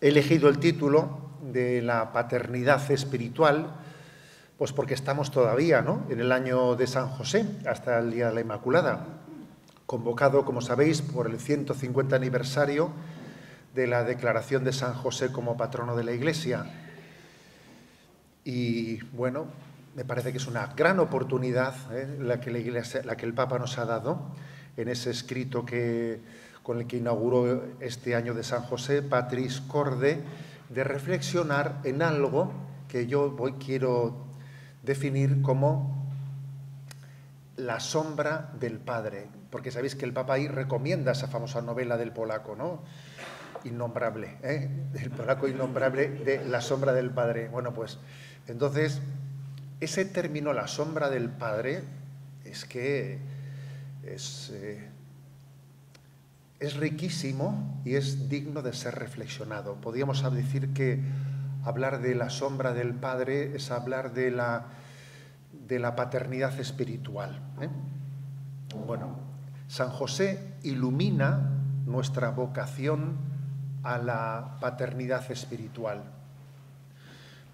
He elegido el título de la paternidad espiritual, pues porque estamos todavía ¿no? en el año de San José, hasta el Día de la Inmaculada, convocado, como sabéis, por el 150 aniversario de la declaración de San José como patrono de la Iglesia. Y bueno, me parece que es una gran oportunidad ¿eh? la, que el Papa nos ha dado en ese escrito que, con el que inauguró este año de San José, Patris Corde, de reflexionar en algo que yo hoy quiero definir como la sombra del Padre, porque sabéis que el Papa ahí recomienda esa famosa novela del polaco, ¿no? Innombrable, ¿eh? el polaco innombrable de La sombra del Padre. Bueno, pues entonces, ese término, la sombra del Padre, es que es, eh, es riquísimo y es digno de ser reflexionado. Podríamos decir que hablar de la sombra del Padre es hablar de la, de la paternidad espiritual. ¿eh? Bueno, San José ilumina nuestra vocación a la paternidad espiritual.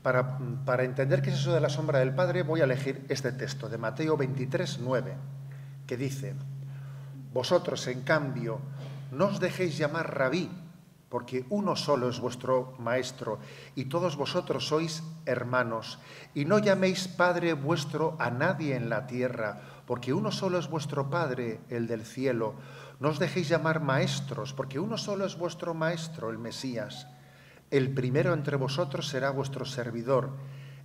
Para, para, entender qué es eso de la sombra del Padre, voy a elegir este texto de Mateo 23, 9, que dice, Vosotros, en cambio, no os dejéis llamar rabí, porque uno solo es vuestro maestro, y todos vosotros sois hermanos. Y no llaméis Padre vuestro a nadie en la tierra, porque uno solo es vuestro Padre, el del cielo. No os dejéis llamar maestros, porque uno solo es vuestro Maestro, el Mesías. El primero entre vosotros será vuestro servidor.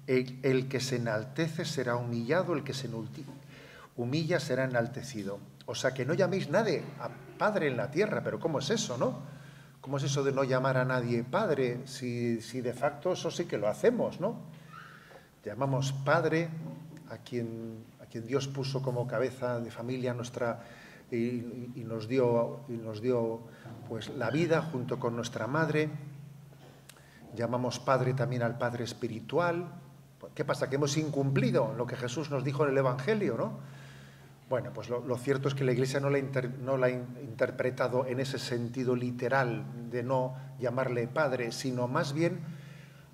El, el que se enaltece será humillado, el que se humilla será enaltecido. O sea, que no llaméis nadie a Padre en la tierra, pero ¿cómo es eso, no? ¿Cómo es eso de no llamar a nadie Padre si, si de facto eso sí que lo hacemos, no? Llamamos Padre a quien, a quien Dios puso como cabeza de familia nuestra y, y, nos dio, y nos dio pues, la vida junto con nuestra madre. Llamamos Padre también al Padre espiritual. ¿Qué pasa? Que hemos incumplido lo que Jesús nos dijo en el Evangelio, ¿no? Bueno, pues lo, cierto es que la Iglesia no no la, ha interpretado en ese sentido literal de no llamarle padre, sino más bien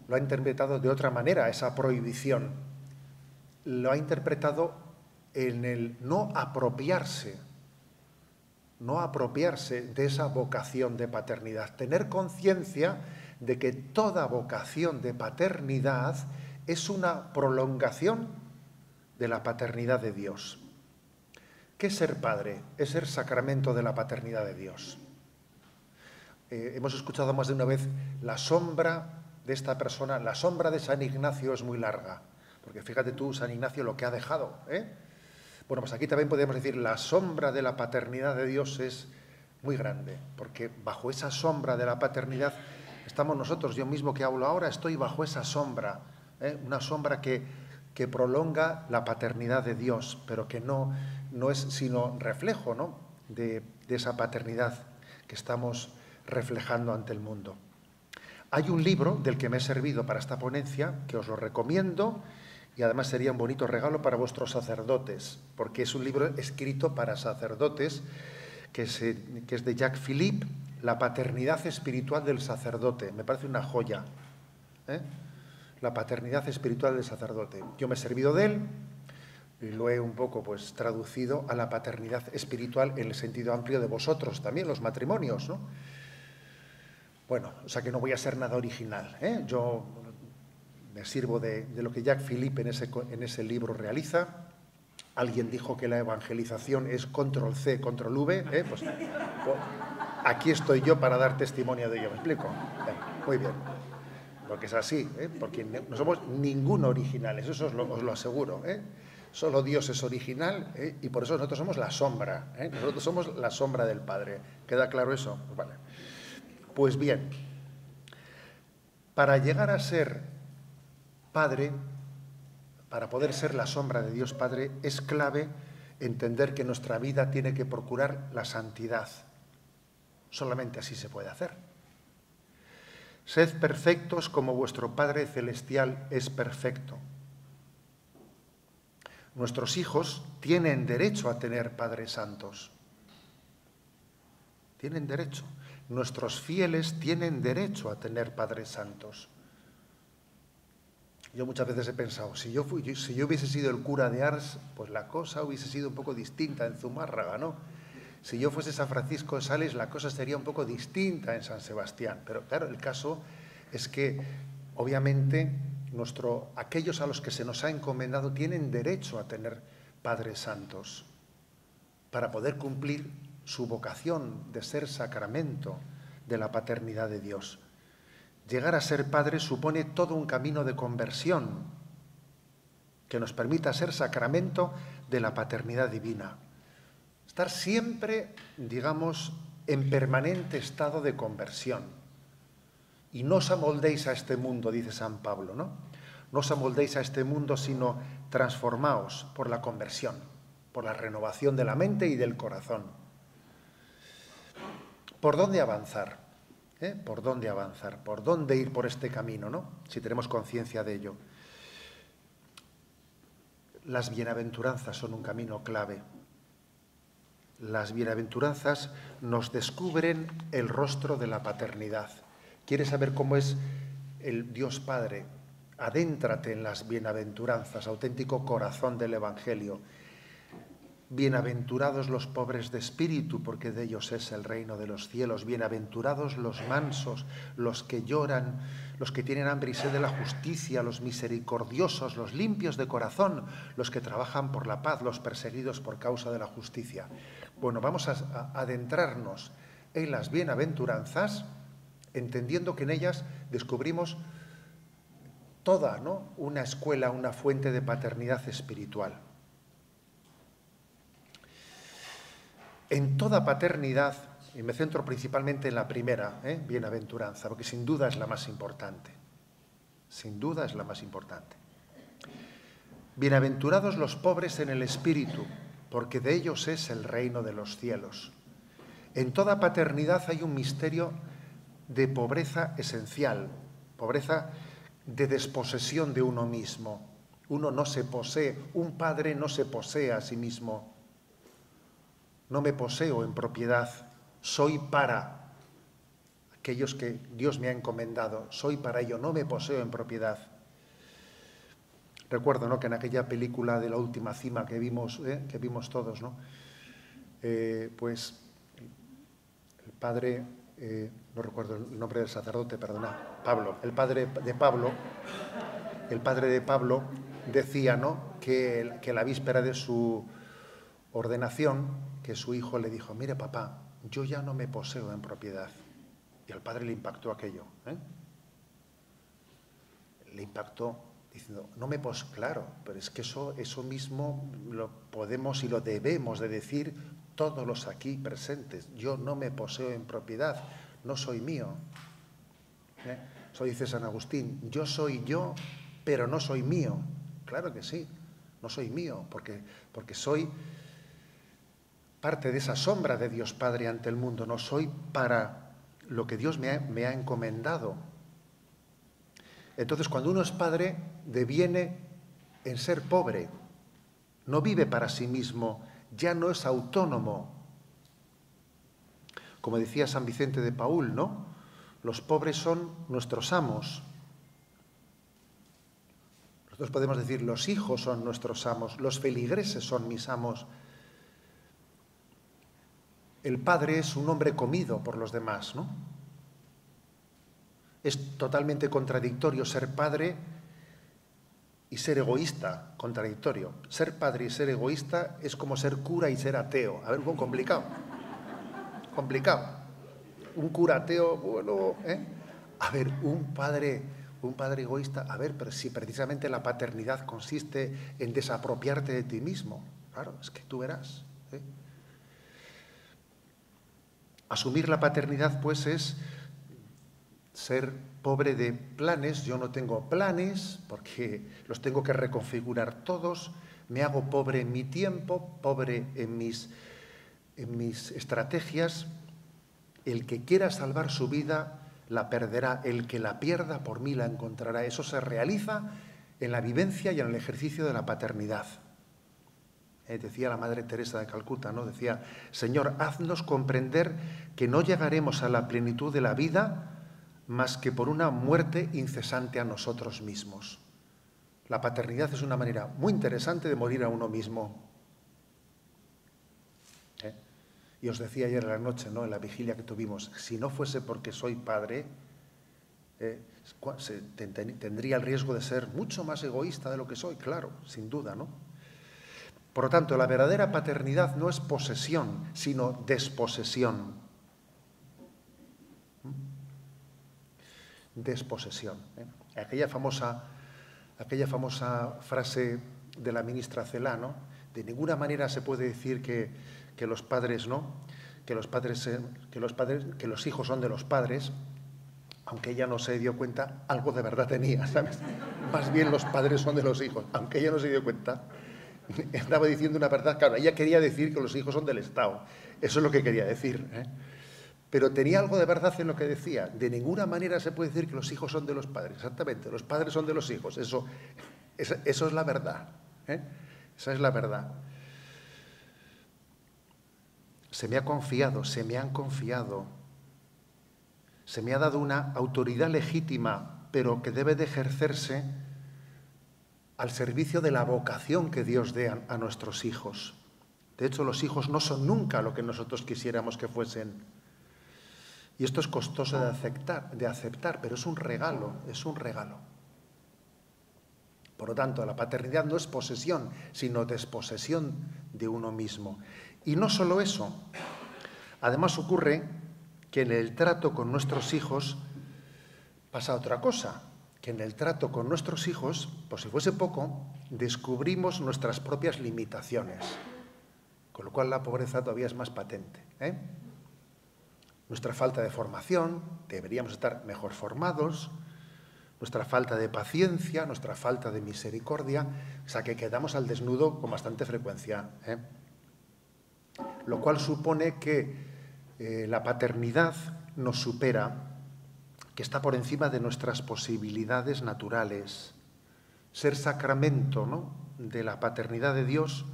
lo ha interpretado de otra manera, esa prohibición. Lo ha interpretado en el no apropiarse, no apropiarse de esa vocación de paternidad, tener conciencia de que toda vocación de paternidad es una prolongación de la paternidad de Dios. ¿Qué es ser padre? Es ser sacramento de la paternidad de Dios. Eh, hemos escuchado más de una vez la sombra de esta persona, la sombra de San Ignacio es muy larga, porque fíjate tú, San Ignacio, lo que ha dejado. ¿eh? Bueno, pues aquí también podemos decir la sombra de la paternidad de Dios es muy grande, porque bajo esa sombra de la paternidad estamos nosotros, yo mismo que hablo ahora, estoy bajo esa sombra, ¿eh? una sombra que, que prolonga la paternidad de Dios, pero que no no es sino reflejo ¿no? de, esa paternidad que estamos reflejando ante el mundo. Hay un libro del que me he servido para esta ponencia, que os lo recomiendo, y además sería un bonito regalo para vuestros sacerdotes, porque es un libro escrito para sacerdotes, que, se, que es de Jacques Philippe, La paternidad espiritual del sacerdote. Me parece una joya. ¿eh? La paternidad espiritual del sacerdote. Yo me he servido de él, y lo he un poco pues traducido a la paternidad espiritual en el sentido amplio de vosotros también, los matrimonios, ¿no? Bueno, o sea que no voy a ser nada original. ¿eh? Yo me sirvo de, lo que Jacques Philippe en ese, en ese libro realiza. Alguien dijo que la evangelización es control C, control V. ¿eh? Pues, pues, aquí estoy yo para dar testimonio de ello. ¿Me explico? muy bien. Porque es así, ¿eh? porque no somos ningún originales, eso os lo, aseguro. ¿eh? Solo Dios es original ¿eh? y por eso nosotros somos la sombra. Nosotros somos la sombra del Padre. ¿Queda claro eso? Pues, vale. pues bien, para llegar a ser Padre, para poder ser la sombra de Dios Padre, es clave entender que nuestra vida tiene que procurar la santidad. Solamente así se puede hacer. Sed perfectos como vuestro Padre Celestial es perfecto. Nuestros hijos tienen derecho a tener padres santos. Tienen derecho. nuestros fieles tienen derecho a tener padres santos. Yo muchas veces he pensado, si yo, si yo hubiese sido el cura de Ars, pues la cosa hubiese sido un poco distinta en Zumárraga, ¿no? Si yo fuese San Francisco de Sales, la cosa sería un poco distinta en San Sebastián. Pero claro, el caso es que, obviamente, aquellos a los que se nos ha encomendado tienen derecho a tener padres santos para poder cumplir su vocación de ser sacramento de la paternidad de Dios. Llegar a ser padre supone todo un camino de conversión que nos permita ser sacramento de la paternidad divina. Estar siempre, digamos, en permanente estado de conversión. Y no os amoldéis a este mundo, dice San Pablo, ¿no? No os amoldéis a este mundo, sino transformaos por la conversión, por la renovación de la mente y del corazón. ¿Por dónde avanzar? ¿Eh? ¿Por dónde avanzar? ¿Por dónde ir por este camino, no? Si tenemos conciencia de ello. Las bienaventuranzas son un camino clave. Las bienaventuranzas nos descubren el rostro de la paternidad. ¿Quieres saber cómo es el Dios Padre? Adéntrate en las bienaventuranzas, auténtico corazón del Evangelio. Bienaventurados los pobres de espíritu, porque de ellos es el reino de los cielos. Bienaventurados los mansos, los que lloran, los que tienen hambre y sed de la justicia, los misericordiosos, los limpios de corazón, los que trabajan por la paz, los perseguidos por causa de la justicia. Bueno, vamos a adentrarnos en las bienaventuranzas, entendiendo que en ellas descubrimos toda ¿no? una escuela, una fuente de paternidad espiritual. En toda paternidad, y me centro principalmente en la primera, ¿eh? bienaventuranza, porque sin duda es la más importante, sin duda es la más importante. Bienaventurados los pobres en el espíritu, porque de ellos es el reino de los cielos. En toda paternidad hay un misterio de pobreza esencial, pobreza de desposesión de uno mismo. Uno no se posee, un padre no se posee a sí mismo. No me poseo en propiedad, soy para aquellos que Dios me ha encomendado, soy para ello, no me poseo en propiedad. Recuerdo ¿no? que en aquella película de la última cima que vimos, ¿eh? que vimos todos, ¿no? Eh, pues el padre eh, no recuerdo el nombre del sacerdote, perdona, Pablo, el padre de Pablo, el padre de Pablo decía, ¿no? Que, que la víspera de su ordenación, que su hijo le dijo, mire papá, yo ya no me poseo en propiedad. Y al padre le impactó aquello. ¿eh? Le impactó diciendo, no me poseo, claro, pero es que eso, eso mismo lo podemos y lo debemos de decir todos los aquí presentes. Yo no me poseo en propiedad, no soy mío. ¿Eh? Eso dice San Agustín, yo soy yo, pero no soy mío. Claro que sí, no soy mío, porque, porque soy parte de esa sombra de Dios Padre ante el mundo, no soy para lo que Dios me ha, me ha encomendado. Entonces, cuando uno es padre, deviene en ser pobre, no vive para sí mismo, ya no es autónomo. Como decía San Vicente de Paul, ¿no? Los pobres son nuestros amos. Nosotros podemos decir, los hijos son nuestros amos, los feligreses son mis amos. El padre es un hombre comido por los demás, ¿no? Es totalmente contradictorio ser padre y ser egoísta, contradictorio. Ser padre y ser egoísta es como ser cura y ser ateo. A ver, un complicado. Complicado. Un cura ateo, bueno, ¿eh? A ver, un padre, un padre egoísta, a ver, pero si precisamente la paternidad consiste en desapropiarte de ti mismo. Claro, es que tú verás. ¿eh? Asumir la paternidad, pues, es ser pobre de planes, yo no tengo planes porque los tengo que reconfigurar todos, me hago pobre en mi tiempo, pobre en mis, en mis estrategias. El que quiera salvar su vida la perderá, el que la pierda por mí la encontrará. Eso se realiza en la vivencia y en el ejercicio de la paternidad. Eh, decía la Madre Teresa de Calcuta, ¿no? Decía, Señor, haznos comprender que no llegaremos a la plenitud de la vida más que por una muerte incesante a nosotros mismos. La paternidad es una manera muy interesante de morir a uno mismo. ¿Eh? Y os decía ayer en la noche, ¿no? en la vigilia que tuvimos, si no fuese porque soy padre, ¿eh? tendría el riesgo de ser mucho más egoísta de lo que soy, claro, sin duda, ¿no? Por lo tanto, la verdadera paternidad no es posesión, sino desposesión. Desposesión. ¿eh? Aquella, famosa, aquella famosa frase de la ministra Celano, de ninguna manera se puede decir que, los padres no, que los padres, que los padres, que los hijos son de los padres, aunque ella no se dio cuenta, algo de verdad tenía, ¿sabes? Más bien los padres son de los hijos, aunque ella no se dio cuenta, estaba diciendo una verdad, claro, ella quería decir que los hijos son del Estado, eso es lo que quería decir. ¿eh? Pero tenía algo de verdad en lo que decía. De ninguna manera se puede decir que los hijos son de los padres, exactamente, los padres son de los hijos, eso, es la verdad. ¿eh? Esa es la verdad. Se me ha confiado, se me han confiado, se me ha dado una autoridad legítima, pero que debe de ejercerse al servicio de la vocación que Dios dé a, nuestros hijos. De hecho, los hijos no son nunca lo que nosotros quisiéramos que fuesen. Y esto es costoso de aceptar, de aceptar, pero es un regalo, es un regalo. Por lo tanto, la paternidad no es posesión, sino desposesión de uno mismo. Y no solo eso, además ocurre que en el trato con nuestros hijos pasa otra cosa que en el trato con nuestros hijos, por si fuese poco, descubrimos nuestras propias limitaciones, con lo cual la pobreza todavía es más patente. ¿eh? Nuestra falta de formación, deberíamos estar mejor formados, nuestra falta de paciencia, nuestra falta de misericordia, o sea que quedamos al desnudo con bastante frecuencia. ¿eh? Lo cual supone que eh, la paternidad nos supera que está por encima de nuestras posibilidades naturales. Ser sacramento ¿no? de la paternidad de Dios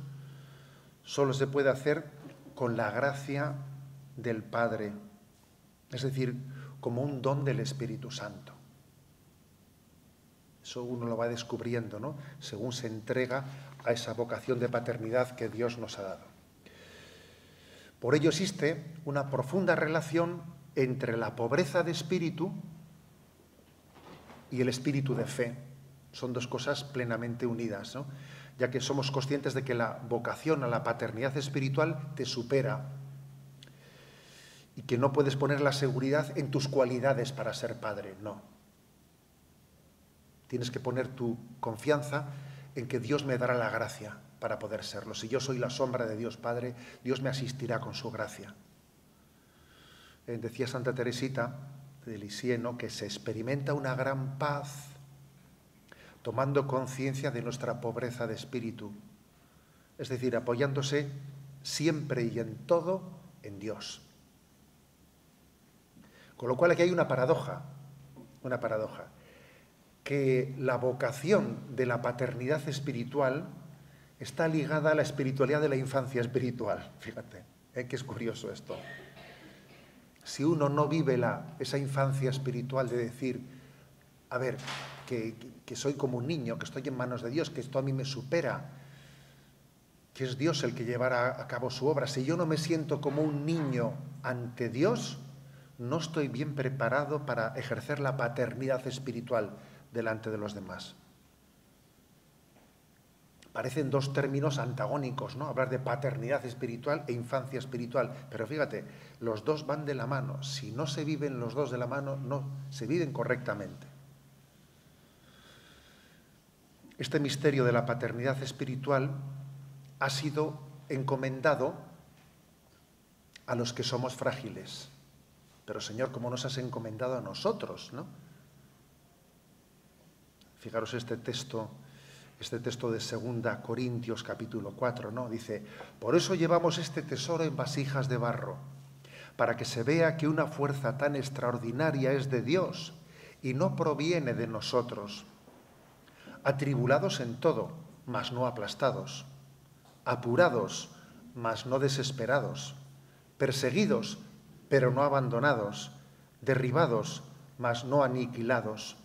solo se puede hacer con la gracia del Padre, es decir, como un don del Espíritu Santo. Eso uno lo va descubriendo, ¿no? Según se entrega a esa vocación de paternidad que Dios nos ha dado. Por ello existe una profunda relación entre la pobreza de espíritu y el espíritu de fe. Son dos cosas plenamente unidas, ya que somos conscientes de que la vocación a la paternidad espiritual te supera y que no puedes poner la seguridad en tus cualidades para ser padre, no. Tienes que poner tu confianza en que Dios me dará la gracia para poder serlo. Si yo soy la sombra de Dios Padre, Dios me asistirá con su gracia. Eh, decía Santa Teresita de Lisieno que se experimenta una gran paz tomando conciencia de nuestra pobreza de espíritu, es decir, apoyándose siempre y en todo en Dios. Con lo cual aquí hay una paradoja, una paradoja, que la vocación de la paternidad espiritual está ligada a la espiritualidad de la infancia espiritual. Fíjate, ¿eh? que es curioso esto si uno no vive la, esa infancia espiritual de decir, a ver, que, soy como un niño, que estoy en manos de Dios, que esto a mí me supera, que es Dios el que llevará a cabo su obra. Si yo no me siento como un niño ante Dios, no estoy bien preparado para ejercer la paternidad espiritual delante de los demás parecen dos términos antagónicos, ¿no? Hablar de paternidad espiritual e infancia espiritual. Pero fíjate, los dos van de la mano. Si no se viven los dos de la mano, no se viven correctamente. Este misterio de la paternidad espiritual ha sido encomendado a los que somos frágiles. Pero Señor, ¿cómo nos has encomendado a nosotros, no? Fijaros este texto este texto de 2 Corintios capítulo 4, ¿no? Dice, por eso llevamos este tesoro en vasijas de barro, para que se vea que una fuerza tan extraordinaria es de Dios y no proviene de nosotros, atribulados en todo, mas no aplastados, apurados, mas no desesperados, perseguidos, pero no abandonados, derribados, mas no aniquilados,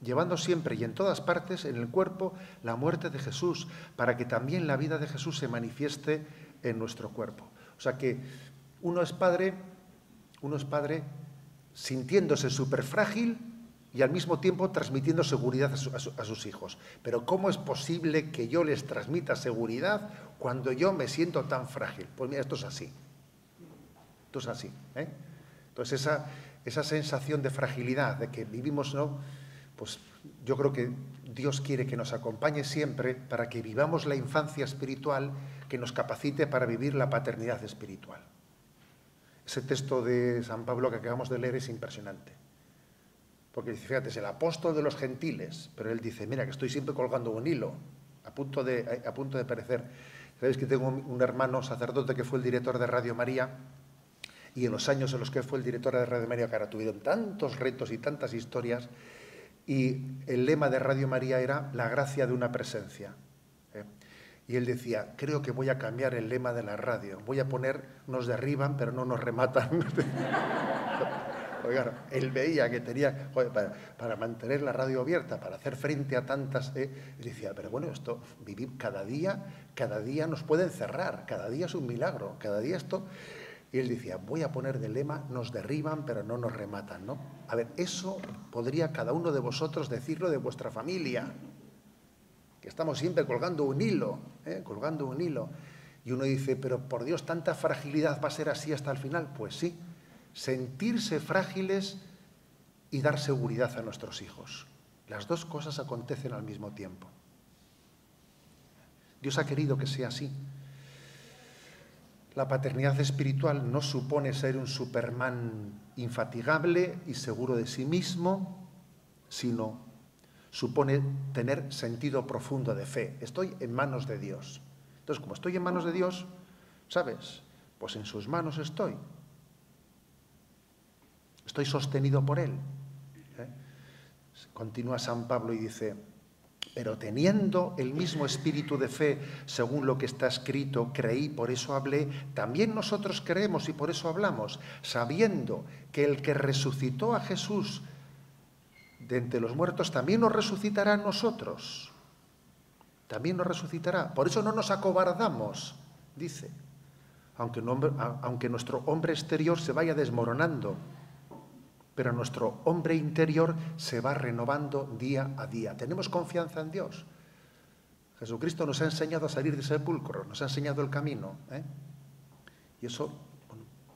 llevando siempre y en todas partes en el cuerpo la muerte de Jesús, para que también la vida de Jesús se manifieste en nuestro cuerpo. O sea que uno es padre, uno es padre sintiéndose súper frágil y al mismo tiempo transmitiendo seguridad a, sus hijos. Pero ¿cómo es posible que yo les transmita seguridad cuando yo me siento tan frágil? Pues mira, esto es así. Esto es así. ¿eh? Entonces esa, esa sensación de fragilidad, de que vivimos, ¿no? Pues yo creo que Dios quiere que nos acompañe siempre para que vivamos la infancia espiritual que nos capacite para vivir la paternidad espiritual. Ese texto de San Pablo que acabamos de leer es impresionante. Porque dice, fíjate, es el apóstol de los gentiles, pero él dice, mira, que estoy siempre colgando un hilo, a punto de, a punto de perecer. Sabéis que tengo un hermano sacerdote que fue el director de Radio María, y en los años en los que fue el director de Radio María, ahora tuvieron tantos retos y tantas historias, y el lema de Radio María era la gracia de una presencia. Y él decía, creo que voy a cambiar el lema de la radio. Voy a poner, nos derriban, pero no nos rematan. Oigan, él veía que tenía, para, mantener la radio abierta, para hacer frente a tantas... Eh, él decía, pero bueno, esto, vivir cada día, cada día nos pueden cerrar, cada día es un milagro, cada día esto... Y él decía, voy a poner de lema, nos derriban, pero no nos rematan, ¿no? A ver, eso podría cada uno de vosotros decirlo de vuestra familia que estamos siempre colgando un hilo, ¿eh? colgando un hilo. Y uno dice, pero por Dios, ¿tanta fragilidad va a ser así hasta el final? Pues sí, sentirse frágiles y dar seguridad a nuestros hijos. Las dos cosas acontecen al mismo tiempo. Dios ha querido que sea así. La paternidad espiritual no supone ser un Superman infatigable y seguro de sí mismo, sino supone tener sentido profundo de fe. Estoy en manos de Dios. Entonces, como estoy en manos de Dios, ¿sabes? Pues en sus manos estoy. Estoy sostenido por Él. ¿eh? Continúa San Pablo y dice, pero teniendo el mismo espíritu de fe, según lo que está escrito, creí, por eso hablé, también nosotros creemos y por eso hablamos, sabiendo que el que resucitó a Jesús de entre los muertos, también nos resucitará a nosotros. También nos resucitará. Por eso no nos acobardamos, dice. Aunque, aunque nuestro hombre exterior se vaya desmoronando, pero nuestro hombre interior se va renovando día a día. Tenemos confianza en Dios. Jesucristo nos ha enseñado a salir del sepulcro, nos ha enseñado el camino. ¿eh? Y eso,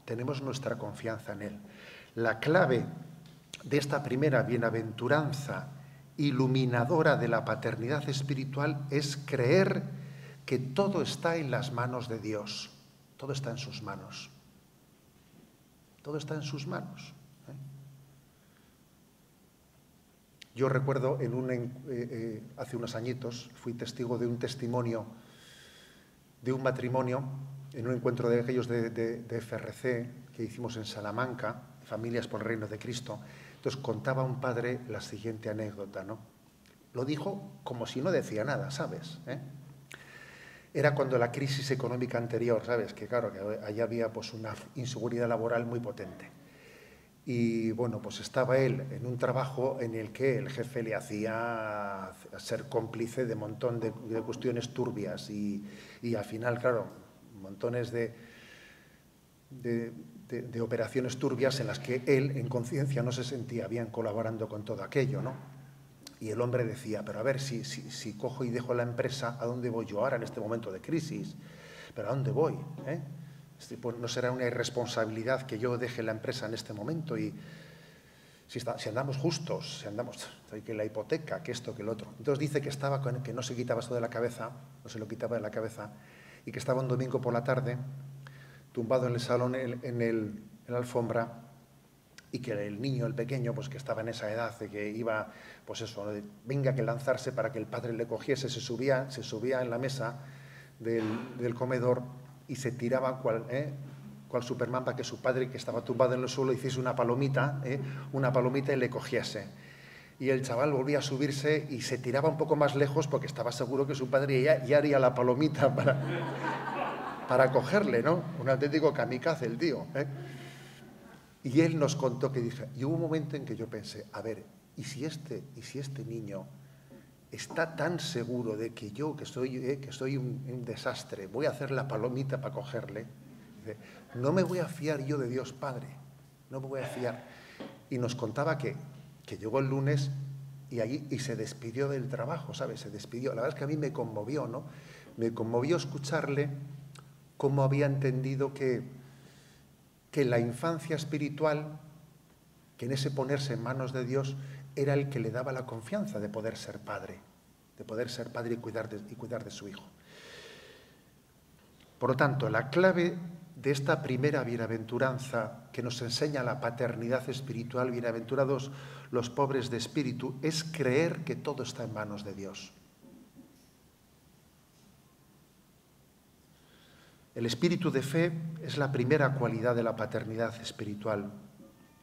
tenemos nuestra confianza en Él. La clave de esta primera bienaventuranza iluminadora de la paternidad espiritual es creer que todo está en las manos de Dios, todo está en sus manos, todo está en sus manos. ¿eh? Yo recuerdo en un, eh, eh, hace unos añitos, fui testigo de un testimonio de un matrimonio en un encuentro de aquellos de, FRC que hicimos en Salamanca, Familias por el Reino de Cristo, entonces contaba un padre la siguiente anécdota, ¿no? Lo dijo como si no decía nada, ¿sabes? ¿Eh? Era cuando la crisis económica anterior, ¿sabes? Que claro, que allí había pues una inseguridad laboral muy potente. Y bueno, pues estaba él en un trabajo en el que el jefe le hacía ser cómplice de un montón de, cuestiones turbias y, y, al final, claro, montones de, de de, operaciones turbias en las que él, en conciencia, no se sentía bien colaborando con todo aquello, ¿no? Y el hombre decía, pero a ver, si, si, cojo y dejo la empresa, ¿a dónde voy yo ahora en este momento de crisis? ¿Pero a dónde voy? Eh? Pues, no será una irresponsabilidad que yo deje la empresa en este momento y si, si andamos justos, si andamos, que la hipoteca, que esto, que el otro. Entonces dice que estaba con, que no se quitaba esto de la cabeza, no se lo quitaba de la cabeza, y que estaba un domingo por la tarde tumbado en el salón, en, el, la alfombra, y que el niño, el pequeño, pues que estaba en esa edad de que iba, pues eso, venga que lanzarse para que el padre le cogiese, se subía, se subía en la mesa del, comedor y se tiraba cual, ¿eh? cual Superman para que su padre, que estaba tumbado en el suelo, hiciese una palomita, ¿eh? una palomita y le cogiese. y el chaval volvía a subirse y se tiraba un poco más lejos porque estaba seguro que su padre ya, ya haría la palomita para, para cogerle, ¿no? Un auténtico kamikaze el tío. ¿eh? Y él nos contó que dije, y hubo un momento en que yo pensé, a ver, ¿y si este, y si este niño está tan seguro de que yo, que soy, eh, que soy un, desastre, voy a hacer la palomita para cogerle? no me voy a fiar yo de Dios Padre, no me voy a fiar. Y nos contaba que, que llegó el lunes y, allí, y se despidió del trabajo, ¿sabes? Se despidió. La verdad es que a mí me conmovió, ¿no? Me conmovió escucharle cómo había entendido que, que la infancia espiritual, que en ese ponerse en manos de Dios, era el que le daba la confianza de poder ser padre, de poder ser padre y cuidar de, y cuidar de su hijo. Por lo tanto, la clave de esta primera bienaventuranza que nos enseña la paternidad espiritual, bienaventurados los pobres de espíritu, es creer que todo está en manos de Dios. El espíritu de fe es la primera cualidad de la paternidad espiritual.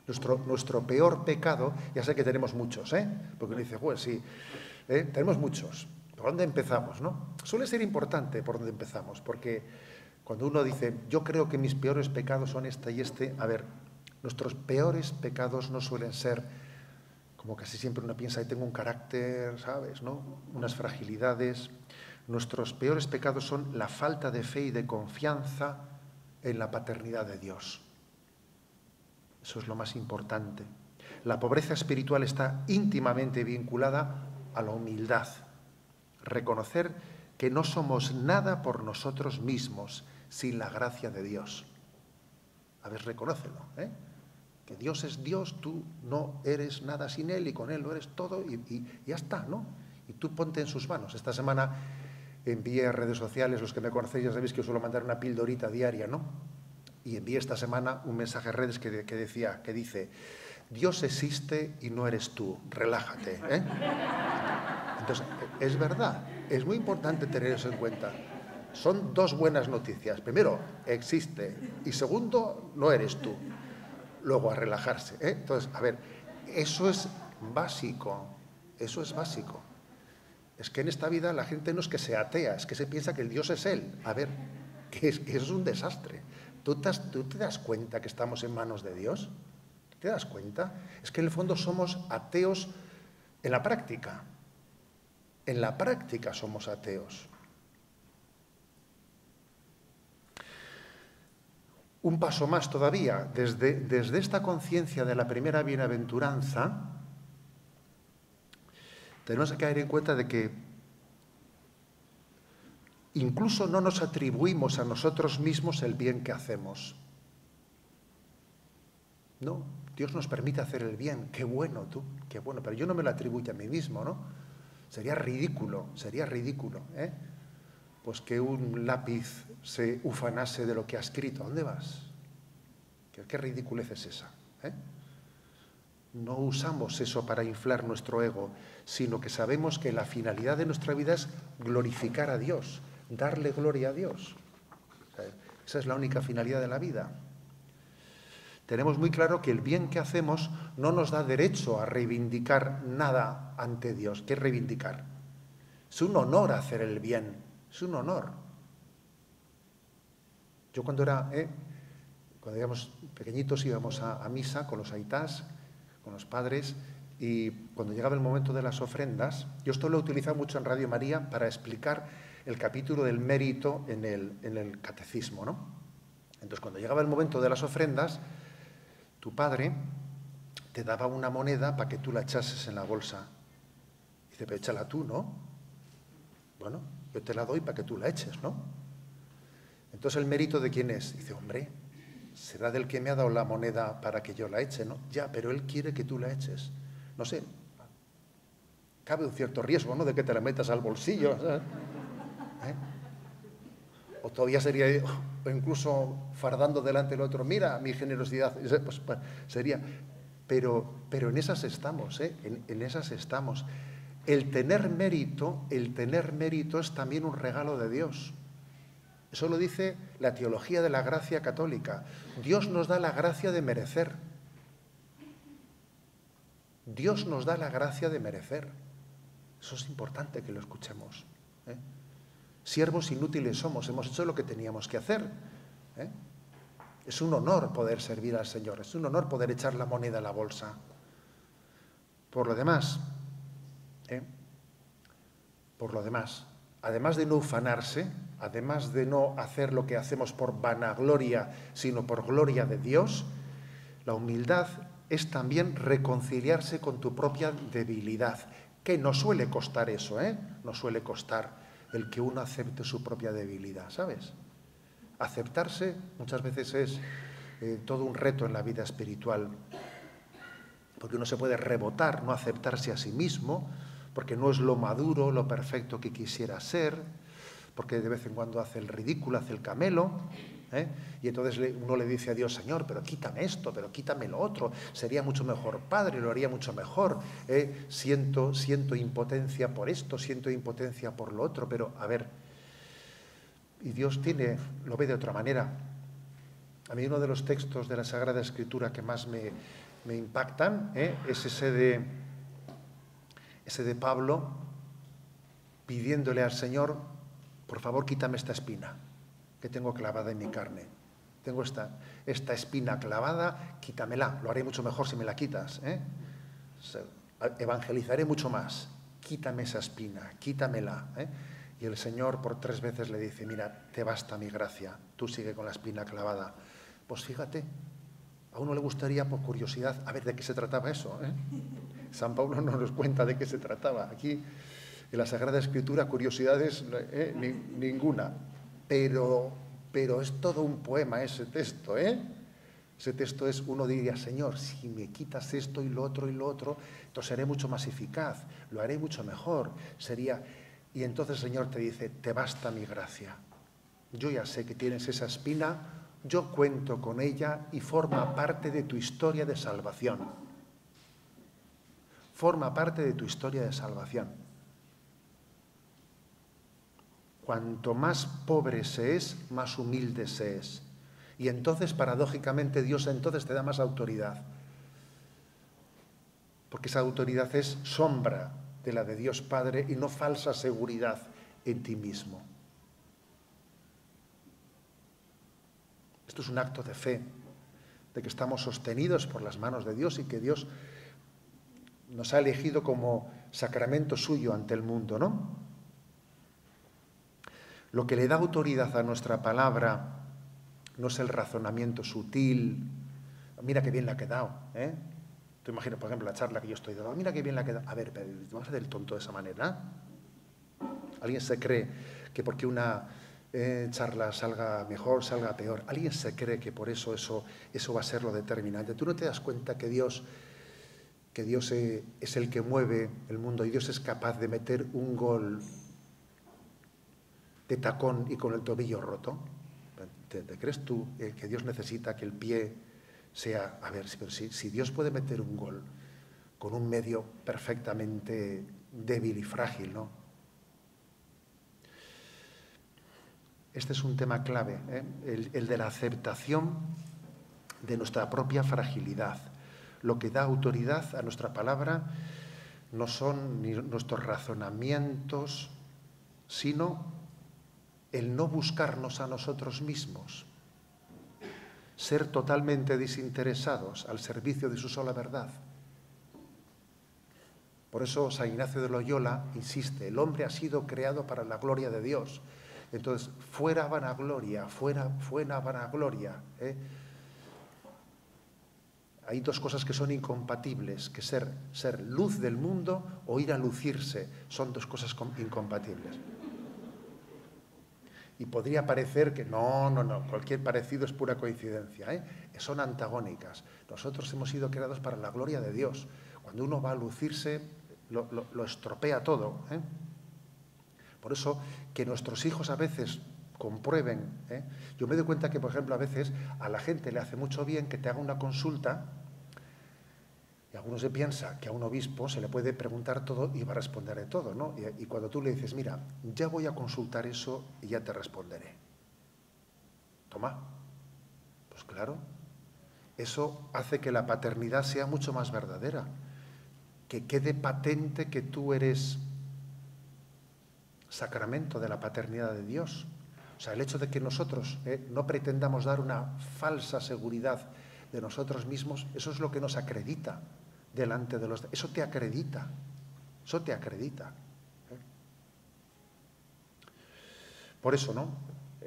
Nuestro, nuestro peor pecado, ya sé que tenemos muchos, ¿eh? porque uno dice, pues sí, ¿eh? tenemos muchos. ¿Por dónde empezamos? No? Suele ser importante por dónde empezamos, porque cuando uno dice, yo creo que mis peores pecados son este y este, a ver, nuestros peores pecados no suelen ser como casi siempre uno piensa, y tengo un carácter, ¿sabes? ¿no? Unas fragilidades, Nuestros peores pecados son la falta de fe y de confianza en la paternidad de Dios. Eso es lo más importante. La pobreza espiritual está íntimamente vinculada a la humildad. Reconocer que no somos nada por nosotros mismos sin la gracia de Dios. A ver, reconócelo. ¿eh? Que Dios es Dios, tú no eres nada sin Él y con Él lo eres todo y, ya está, ¿no? Y tú ponte en sus manos. Esta semana envié a redes sociales, los que me conocéis ya sabéis que suelo mandar una pildorita diaria, ¿no? Y envié esta semana un mensaje a redes que, decía, que dice, Dios existe y no eres tú, relájate. ¿eh? Entonces, es verdad, es muy importante tener eso en cuenta. Son dos buenas noticias. Primero, existe. Y segundo, no eres tú. Luego, a relajarse. ¿eh? Entonces, a ver, eso es básico. Eso es básico. Es que en esta vida la gente no es que sea atea, es que se piensa que el Dios es Él. A ver, que, es, eso es un desastre. ¿Tú te, ¿Tú te das cuenta que estamos en manos de Dios? ¿Te das cuenta? Es que en el fondo somos ateos en la práctica. En la práctica somos ateos. Un paso más todavía, desde, desde esta conciencia de la primera bienaventuranza, tenemos que caer en cuenta de que incluso no nos atribuimos a nosotros mismos el bien que hacemos. No, Dios nos permite hacer el bien. Qué bueno tú, qué bueno, pero yo no me lo atribuyo a mí mismo, ¿no? Sería ridículo, sería ridículo, ¿eh? Pues que un lápiz se ufanase de lo que ha escrito. ¿A dónde vas? ¿Qué, qué ridiculez es esa? ¿eh? No usamos eso para inflar nuestro ego, sino que sabemos que la finalidad de nuestra vida es glorificar a Dios, darle gloria a Dios. Esa es la única finalidad de la vida. Tenemos muy claro que el bien que hacemos no nos da derecho a reivindicar nada ante Dios. ¿Qué es reivindicar? Es un honor hacer el bien, es un honor. Yo cuando era, eh, cuando éramos pequeñitos íbamos a, a misa con los aitás, con los padres, y cuando llegaba el momento de las ofrendas, yo esto lo he utilizado mucho en Radio María para explicar el capítulo del mérito en el, en el catecismo, ¿no? Entonces, cuando llegaba el momento de las ofrendas, tu padre te daba una moneda para que tú la echases en la bolsa. Dice, pero échala tú, ¿no? Bueno, yo te la doy para que tú la eches, ¿no? Entonces, ¿el mérito de quién es? Dice, hombre, será del que me ha dado la moneda para que yo la eche, ¿no? Ya, pero él quiere que tú la eches. No sé, cabe un cierto riesgo, ¿no? De que te la metas al bolsillo. ¿Eh? O todavía sería, o incluso fardando delante del otro, mira mi generosidad. Pues, pues, sería, pero, pero en esas estamos, ¿eh? en, esas estamos. El tener mérito, el tener mérito es también un regalo de Dios. Eso lo dice la teología de la gracia católica. Dios nos da la gracia de merecer. Dios nos da la gracia de merecer. Eso es importante que lo escuchemos. ¿eh? Siervos inútiles somos, hemos hecho lo que teníamos que hacer. ¿eh? Es un honor poder servir al Señor, es un honor poder echar la moneda a la bolsa. Por lo demás, ¿eh? por lo demás, además de no ufanarse, además de no hacer lo que hacemos por vanagloria, sino por gloria de Dios, la humildad es también reconciliarse con tu propia debilidad, que no suele costar eso, ¿eh? No suele costar el que uno acepte su propia debilidad, ¿sabes? Aceptarse muchas veces es eh, todo un reto en la vida espiritual, porque uno se puede rebotar, no aceptarse a sí mismo, porque no es lo maduro, lo perfecto que quisiera ser, porque de vez en cuando hace el ridículo, hace el camelo, ¿eh? y entonces uno le dice a Dios, Señor, pero quítame esto, pero quítame lo otro, sería mucho mejor padre, lo haría mucho mejor, ¿eh? siento, siento impotencia por esto, siento impotencia por lo otro, pero a ver, y Dios tiene, lo ve de otra manera. A mí uno de los textos de la Sagrada Escritura que más me, impactan ¿eh? es ese de, ese de Pablo pidiéndole al Señor, por favor quítame esta espina que tengo clavada en mi carne. Tengo esta, esta espina clavada, quítamela. Lo haré mucho mejor si me la quitas. ¿eh? Evangelizaré mucho más. Quítame esa espina, quítamela. ¿eh? Y el Señor por tres veces le dice, mira, te basta mi gracia, tú sigue con la espina clavada. Pues fíjate, a uno le gustaría por curiosidad a ver de qué se trataba eso. ¿eh? San Pablo no nos cuenta de qué se trataba. Aquí, en la Sagrada Escritura, curiosidades ¿eh? ninguna. Pero, pero es todo un poema ese texto, ¿eh? Ese texto es, uno diría, Señor, si me quitas esto y lo otro y lo otro, entonces seré mucho más eficaz, lo haré mucho mejor. Sería, y entonces el Señor te dice, te basta mi gracia. Yo ya sé que tienes esa espina, yo cuento con ella y forma parte de tu historia de salvación. Forma parte de tu historia de salvación. Cuanto más pobre se es, más humilde se es. Y entonces, paradójicamente, Dios entonces te da más autoridad. Porque esa autoridad es sombra de la de Dios Padre y no falsa seguridad en ti mismo. Esto es un acto de fe, de que estamos sostenidos por las manos de Dios y que Dios nos ha elegido como sacramento suyo ante el mundo, ¿no? Lo que le da autoridad a nuestra palabra no es el razonamiento sutil. Mira qué bien le ha quedado. ¿eh? Tú imaginas, por ejemplo, la charla que yo estoy dando. Mira qué bien le ha quedado. A ver, pero ¿vas a hacer el tonto de esa manera? ¿Alguien se cree que porque una eh, charla salga mejor, salga peor? ¿Alguien se cree que por eso eso, eso va a ser lo determinante? ¿Tú no te das cuenta que Dios, que Dios eh, es el que mueve el mundo y Dios es capaz de meter un gol de tacón y con el tobillo roto? ¿Te, crees tú eh, que Dios necesita que el pie sea... A ver, si, si Dios puede meter un gol con un medio perfectamente débil y frágil, ¿no? Este es un tema clave, ¿eh? el, de la aceptación de nuestra propia fragilidad. Lo que da autoridad a nuestra palabra no son nuestros razonamientos, sino el no buscarnos a nosotros mismos, ser totalmente desinteresados al servicio de su sola verdad. Por eso San Ignacio de Loyola insiste, el hombre ha sido creado para la gloria de Dios. Entonces, fuera vanagloria, fuera, fuera vanagloria. ¿eh? Hay dos cosas que son incompatibles, que ser, ser luz del mundo o ir a lucirse, son dos cosas incompatibles. Y podría parecer que no, no, no, cualquier parecido es pura coincidencia. ¿eh? Son antagónicas. Nosotros hemos sido creados para la gloria de Dios. Cuando uno va a lucirse, lo, estropea todo. ¿eh? Por eso, que nuestros hijos a veces comprueben. ¿eh? Yo me doy cuenta que, por ejemplo, a veces a la gente le hace mucho bien que te haga una consulta y algunos se piensa que a un obispo se le puede preguntar todo y va a responder de todo, ¿no? Y, cuando tú le dices, mira, ya voy a consultar eso y ya te responderé. Toma. Pues claro, eso hace que la paternidad sea mucho más verdadera. que quede patente que tú eres sacramento de la paternidad de Dios. O sea, el hecho de que nosotros eh, no pretendamos dar una falsa seguridad de nosotros mismos, eso es lo que nos acredita delante de los... Eso te acredita, eso te acredita. ¿eh? Por eso, ¿no?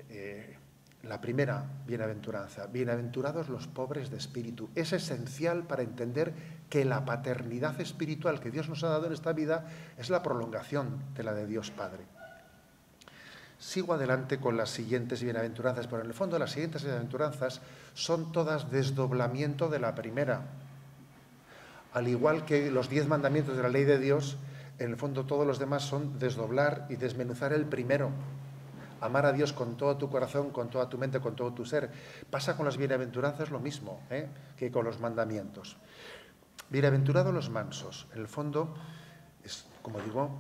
Eh, la primera bienaventuranza, bienaventurados los pobres de espíritu. Es esencial para entender que la paternidad espiritual que Dios nos ha dado en esta vida es la prolongación de la de Dios Padre. Sigo adelante con las siguientes bienaventuranzas, pero en el fondo las siguientes bienaventuranzas son todas desdoblamiento de la primera. Al igual que los diez mandamientos de la ley de Dios, en el fondo todos los demás son desdoblar y desmenuzar el primero. Amar a Dios con todo tu corazón, con toda tu mente, con todo tu ser. Pasa con las bienaventuranzas lo mismo ¿eh? que con los mandamientos. Bienaventurados los mansos. En el fondo, es, como digo,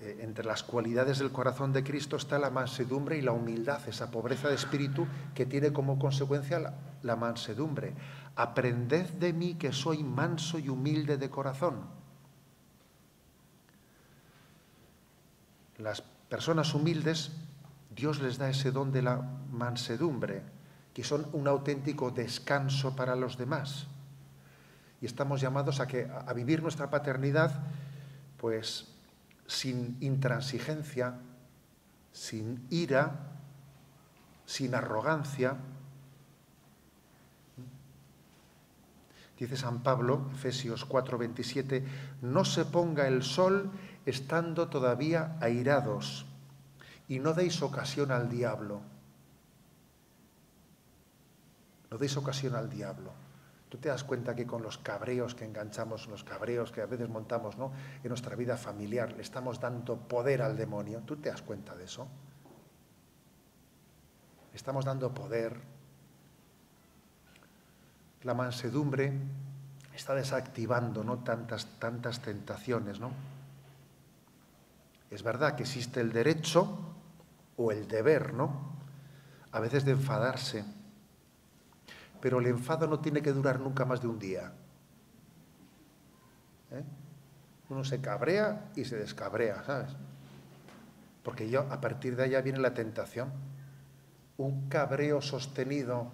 eh, entre las cualidades del corazón de Cristo está la mansedumbre y la humildad, esa pobreza de espíritu que tiene como consecuencia la, la mansedumbre. Aprended de mí que soy manso y humilde de corazón. Las personas humildes, Dios les da ese don de la mansedumbre, que son un auténtico descanso para los demás. Y estamos llamados a, que, a vivir nuestra paternidad, pues sin intransigencia, sin ira, sin arrogancia. Dice San Pablo, Efesios 4:27, no se ponga el sol estando todavía airados y no deis ocasión al diablo. No deis ocasión al diablo. Tú te das cuenta que con los cabreos que enganchamos, los cabreos que a veces montamos ¿no? en nuestra vida familiar, le estamos dando poder al demonio. ¿Tú te das cuenta de eso? estamos dando poder. La mansedumbre está desactivando ¿no? tantas, tantas tentaciones. ¿no? Es verdad que existe el derecho o el deber, ¿no? A veces de enfadarse pero el enfado no tiene que durar nunca más de un día. ¿Eh? Uno se cabrea y se descabrea, ¿sabes? Porque yo, a partir de allá viene la tentación. Un cabreo sostenido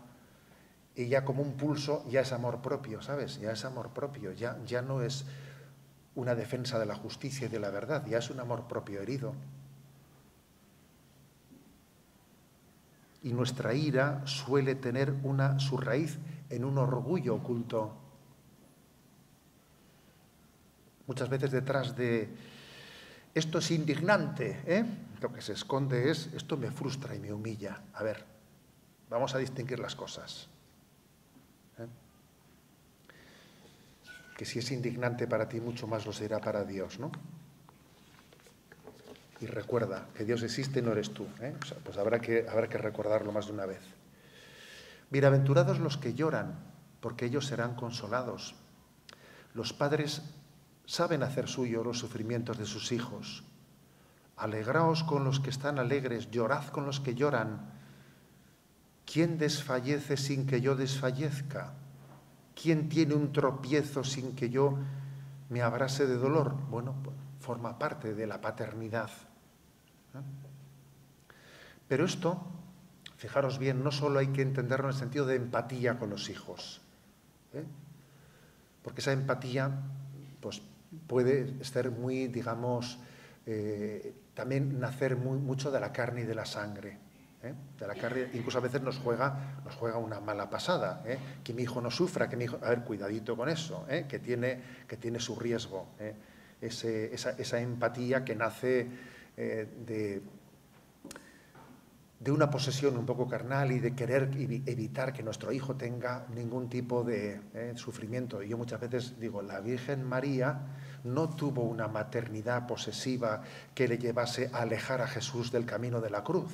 y ya como un pulso ya es amor propio, ¿sabes? Ya es amor propio, ya, ya no es una defensa de la justicia y de la verdad, ya es un amor propio herido. y nuestra ira suele tener una, su raíz en un orgullo oculto. Muchas veces detrás de esto es indignante, ¿eh? lo que se esconde es esto me frustra y me humilla. A ver, vamos a distinguir las cosas. Que si es indignante para ti, mucho más lo será para Dios, ¿no? y recuerda que Dios existe y no eres tú. ¿eh? pues habrá que, habrá que recordarlo más de una vez. Bienaventurados los que lloran, porque ellos serán consolados. Los padres saben hacer suyo los sufrimientos de sus hijos. Alegraos con los que están alegres, llorad con los que lloran. ¿Quién desfallece sin que yo desfallezca? ¿Quién tiene un tropiezo sin que yo me abrase de dolor? Bueno, pues, forma parte de la paternidad. Pero esto, fijaros bien, no solo hay que entenderlo en el sentido de empatía con los hijos, ¿eh? porque esa empatía pues, puede ser muy, digamos, eh, también nacer mucho de la carne y de la sangre. ¿Eh? De la carne, incluso a veces nos juega, una mala pasada, que mi hijo no sufra, que mi hijo, a ver, cuidadito con eso, que, tiene, que tiene su riesgo, esa, empatía que nace eh, de, de, una posesión un poco carnal y de querer evitar que nuestro hijo tenga ningún tipo de eh, sufrimiento. Y yo muchas veces digo, la Virgen María no tuvo una maternidad posesiva que le llevase a alejar a Jesús del camino de la cruz.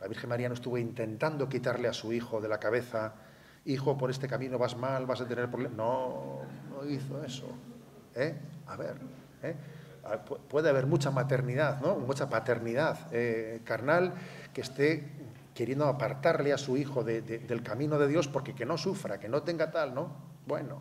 La Virgen María no estuvo intentando quitarle a su hijo de la cabeza, hijo, por este camino vas mal, vas a tener problemas. No, no hizo eso. ¿Eh? A ver, ¿eh? Ah, puede haber mucha maternidad, ¿no? mucha paternidad eh, carnal que esté queriendo apartarle a su hijo del camino de Dios porque que no sufra, que no tenga tal, ¿no? Bueno.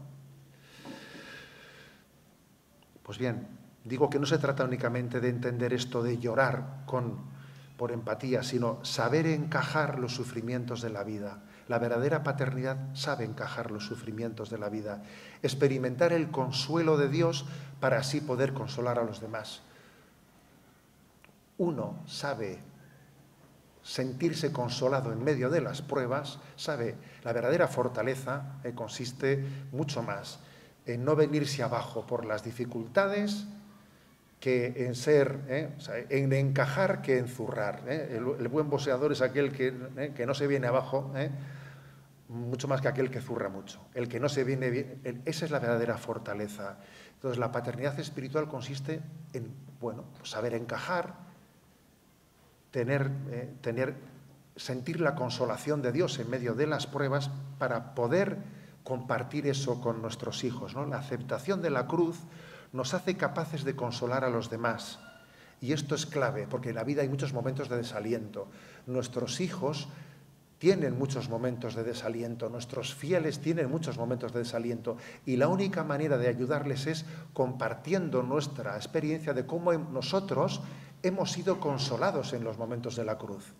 Pues bien, digo que no se trata únicamente de entender esto de llorar con, por empatía, sino saber encajar los sufrimientos de la vida. La verdadera paternidad sabe encajar los sufrimientos de la vida, experimentar el consuelo de Dios para así poder consolar a los demás. Uno sabe sentirse consolado en medio de las pruebas, sabe, la verdadera fortaleza eh, consiste mucho más en no venirse abajo por las dificultades que en ser, eh, en encajar que en zurrar. Eh. El, buen boxeador es aquel que, que, no se viene abajo, mucho más que aquel que zurra mucho. El que no se viene bien, esa es la verdadera fortaleza. Entonces la paternidad espiritual consiste en, bueno, pues saber encajar, tener, eh, tener, sentir la consolación de Dios en medio de las pruebas para poder compartir eso con nuestros hijos. ¿no? La aceptación de la cruz nos hace capaces de consolar a los demás. Y esto es clave, porque en la vida hay muchos momentos de desaliento. Nuestros hijos tienen muchos momentos de desaliento, nuestros fieles tienen muchos momentos de desaliento y la única manera de ayudarles es compartiendo nuestra experiencia de cómo nosotros hemos sido consolados en los momentos de la cruz.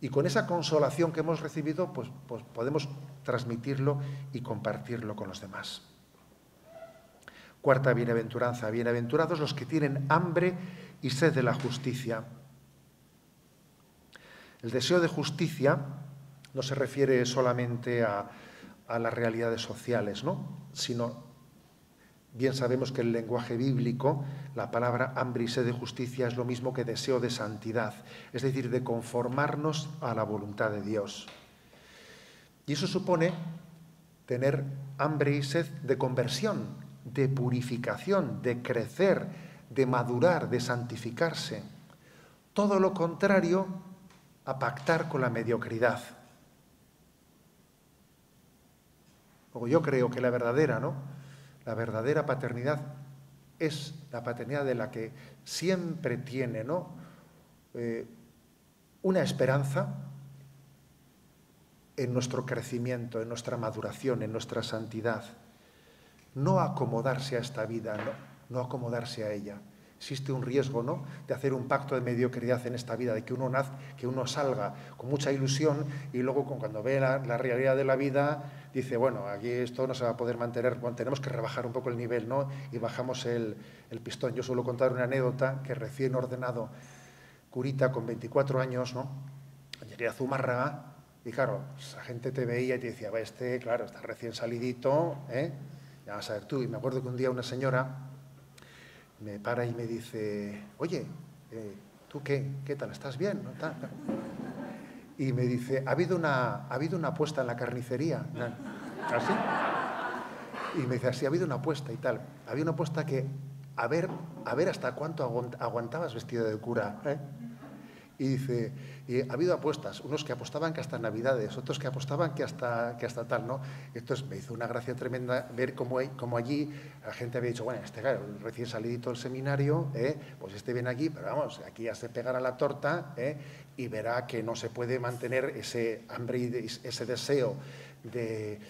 Y con esa consolación que hemos recibido, pues, pues podemos transmitirlo y compartirlo con los demás. Cuarta bienaventuranza, bienaventurados los que tienen hambre y sed de la justicia. El deseo de justicia no se refiere solamente a, las realidades sociales, ¿no? sino Bien sabemos que el lenguaje bíblico, la palabra hambre y sed de justicia es lo mismo que deseo de santidad, es decir, de conformarnos a la voluntad de Dios. Y eso supone tener hambre y sed de conversión, de purificación, de crecer, de madurar, de santificarse. Todo lo contrario a pactar con la mediocridad. Yo creo que la verdadera, ¿no? La verdadera paternidad es la paternidad de la que siempre tiene ¿no? Eh, una esperanza en nuestro crecimiento, en nuestra maduración, en nuestra santidad. No acomodarse a esta vida, no, acomodarse a ella existe un riesgo ¿no? de hacer un pacto de mediocridad en esta vida, de que uno, naz, que uno salga con mucha ilusión y luego cuando ve la, realidad de la vida dice, bueno, aquí esto no se va a poder mantener, tenemos que rebajar un poco el nivel ¿no? y bajamos el, el pistón. Yo suelo contar una anécdota que recién ordenado curita con 24 años, ¿no? llegué a Zumárraga y claro, la gente te veía y te decía, este, claro, está recién salidito, ¿eh? A ver tú. Y me acuerdo que un día una señora me para y me dice, oye, eh, ¿tú qué? ¿Qué tal? ¿Estás bien? Y me dice, ¿ha habido, una, ¿ha habido una apuesta en la carnicería? ¿Así? Y me dice, así, ha habido una apuesta y tal. Había una apuesta que, a ver, a ver hasta cuánto aguantabas vestido de cura. ¿eh? Y dice, y ha habido apuestas, unos que apostaban que hasta Navidades, otros que apostaban que hasta, que hasta tal, ¿no? Entonces me hizo una gracia tremenda ver cómo, cómo allí la gente había dicho, bueno, este claro, recién salidito del seminario, ¿eh? pues este viene aquí, pero vamos, aquí ya se pegará la torta ¿eh? y verá que no se puede mantener ese hambre y ese deseo de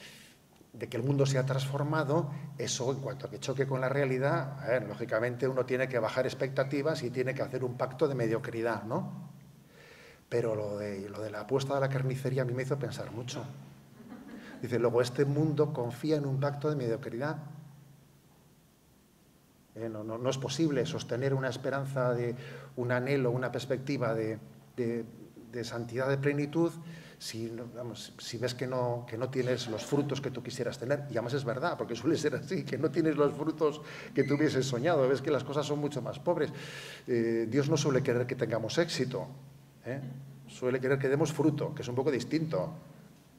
de que el mundo se ha transformado, eso en cuanto a que choque con la realidad, lógicamente uno tiene que bajar expectativas y tiene que hacer un pacto de mediocridad, ¿no? Pero lo de, lo de la apuesta de la carnicería a mí me hizo pensar mucho. Dice, luego este mundo confía en un pacto de mediocridad. Eh, no, no, es posible sostener una esperanza de un anhelo, una perspectiva de, de, santidad, de plenitud, si, si ves que no, que no tienes los frutos que tú quisieras tener. Y además es verdad, porque suele ser así, que no tienes los frutos que tú hubieses soñado. Ves que las cosas son mucho más pobres. Eh, Dios no suele querer que tengamos éxito. ¿Eh? Suele querer que demos fruto, que es un poco distinto,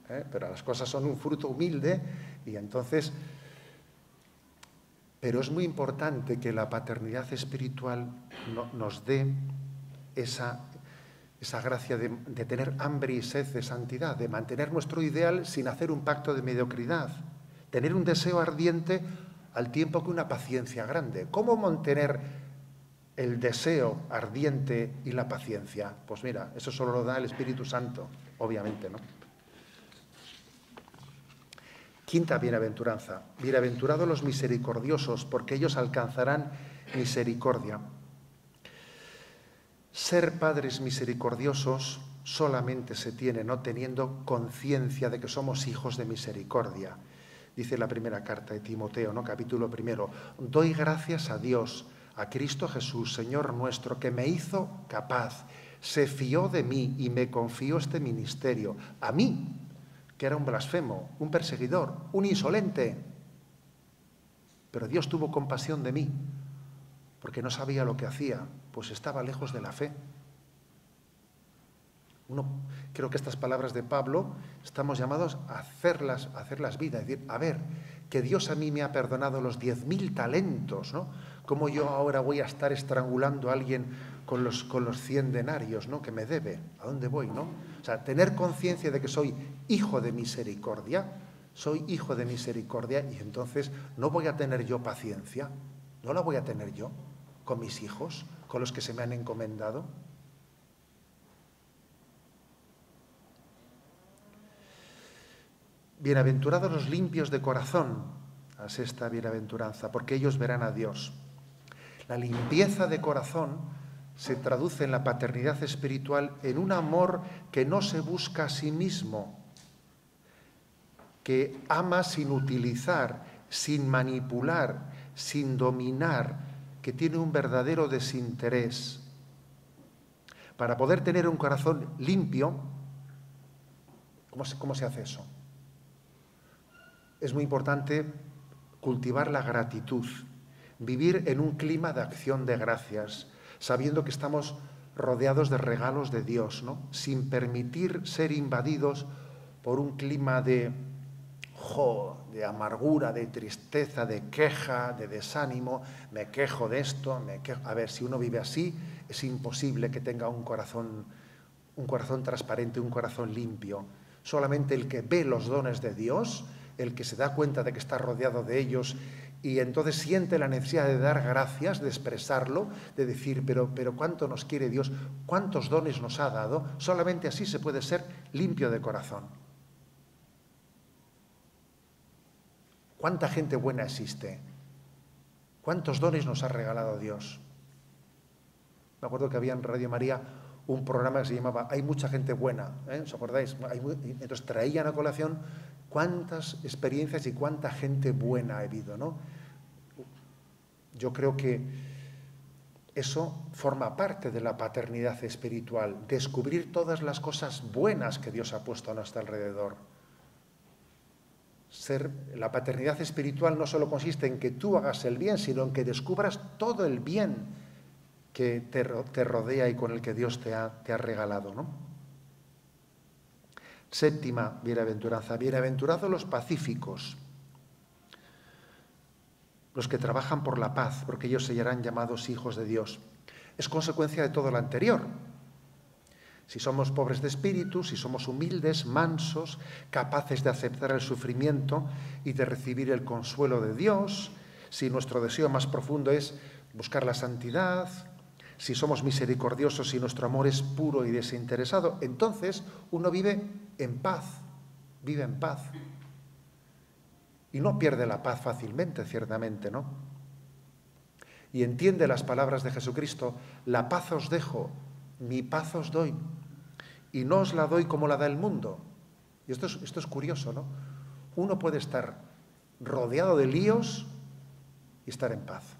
¿eh? pero las cosas son un fruto humilde y entonces... Pero es muy importante que la paternidad espiritual nos dé esa, esa gracia de, de, tener hambre y sed de santidad, de mantener nuestro ideal sin hacer un pacto de mediocridad, tener un deseo ardiente al tiempo que una paciencia grande. ¿Cómo mantener el deseo ardiente y la paciencia. Pues mira, eso solo lo da el Espíritu Santo, obviamente, ¿no? Quinta bienaventuranza. Bienaventurados los misericordiosos, porque ellos alcanzarán misericordia. Ser padres misericordiosos solamente se tiene no teniendo conciencia de que somos hijos de misericordia. Dice la primera carta de Timoteo, ¿no? capítulo primero. Doy gracias a Dios, a Cristo Jesús, Señor nuestro, que me hizo capaz, se fió de mí y me confió este ministerio. A mí, que era un blasfemo, un perseguidor, un insolente. Pero Dios tuvo compasión de mí, porque no sabía lo que hacía, pues estaba lejos de la fe. Uno, creo que estas palabras de Pablo estamos llamados a hacerlas, a hacerlas vida, es decir, a ver, que Dios a mí me ha perdonado los diez mil talentos, ¿no? ¿Cómo yo ahora voy a estar estrangulando a alguien con los, con los cien denarios, ¿no? Que me debe. ¿A dónde voy, no? O sea, tener conciencia de que soy hijo de misericordia, soy hijo de misericordia y entonces no voy a tener yo paciencia, no la voy a tener yo con mis hijos, con los que se me han encomendado. Bienaventurados los limpios de corazón, a esta bienaventuranza, porque ellos verán a Dios. La limpieza de corazón se traduce en la paternidad espiritual en un amor que no se busca a sí mismo, que ama sin utilizar, sin manipular, sin dominar, que tiene un verdadero desinterés. Para poder tener un corazón limpio, ¿cómo se, hace eso? Es muy importante cultivar la gratitud, vivir en un clima de acción de gracias, sabiendo que estamos rodeados de regalos de Dios, ¿no? sin permitir ser invadidos por un clima de, de amargura, de tristeza, de queja, de desánimo, me quejo de esto, me quejo. A ver, si uno vive así, es imposible que tenga un corazón, un corazón transparente, un corazón limpio. Solamente el que ve los dones de Dios, el que se da cuenta de que está rodeado de ellos y entonces siente la necesidad de dar gracias, de expresarlo, de decir, pero, pero cuánto nos quiere Dios, cuántos dones nos ha dado, solamente así se puede ser limpio de corazón. ¿Cuánta gente buena existe? ¿Cuántos dones nos ha regalado Dios? Me acuerdo que había en Radio María un programa que se llamaba Hay mucha gente buena, ¿eh? ¿os acordáis? Entonces traían a colación cuántas experiencias y cuánta gente buena ha habido, ¿no? Yo creo que eso forma parte de la paternidad espiritual, descubrir todas las cosas buenas que Dios ha puesto a nuestro alrededor. Ser, la paternidad espiritual no solo consiste en que tú hagas el bien, sino en que descubras todo el bien que te, rodea y con el que Dios te ha, te ha regalado. ¿no? Séptima bienaventuranza. Bienaventurados los pacíficos, los que trabajan por la paz, porque ellos se serán llamados hijos de Dios. Es consecuencia de todo lo anterior. Si somos pobres de espíritu, si somos humildes, mansos, capaces de aceptar el sufrimiento y de recibir el consuelo de Dios, si nuestro deseo más profundo es buscar la santidad, si somos misericordiosos y nuestro amor es puro y desinteresado, entonces uno vive en paz, vive en paz. Y no pierde la paz fácilmente, ciertamente, ¿no? Y entiende las palabras de Jesucristo, la paz os dejo, mi paz os doy, y no os la doy como la da el mundo. Y esto es, esto es curioso, ¿no? Uno puede estar rodeado de líos y estar en paz.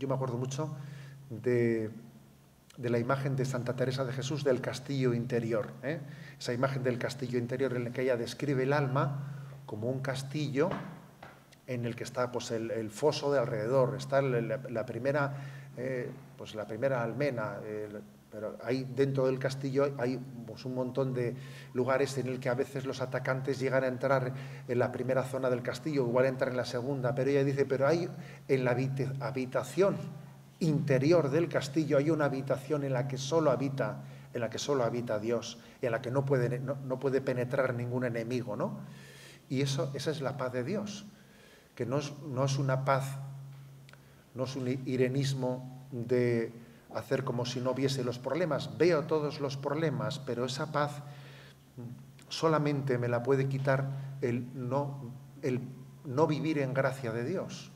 Yo me acuerdo mucho de, la imagen de Santa Teresa de Jesús del castillo interior. ¿eh? Esa imagen del castillo interior en la que ella describe el alma como un castillo en el que está pues, el, foso de alrededor, está la, primera, eh, pues, la primera almena, pero ahí dentro del castillo hay pues, un montón de lugares en el que a veces los atacantes llegan a entrar en la primera zona del castillo, igual entran en la segunda, pero ella dice, pero hay en la habitación interior del castillo hay una habitación en la que solo habita, en la que solo habita Dios, y en la que no puede, no, puede penetrar ningún enemigo, ¿no? Y eso, esa es la paz de Dios, que no es, no es una paz, no es un irenismo de hacer como si no viese los problemas. Veo todos los problemas, pero esa paz solamente me la puede quitar el no, vivir en gracia de Dios,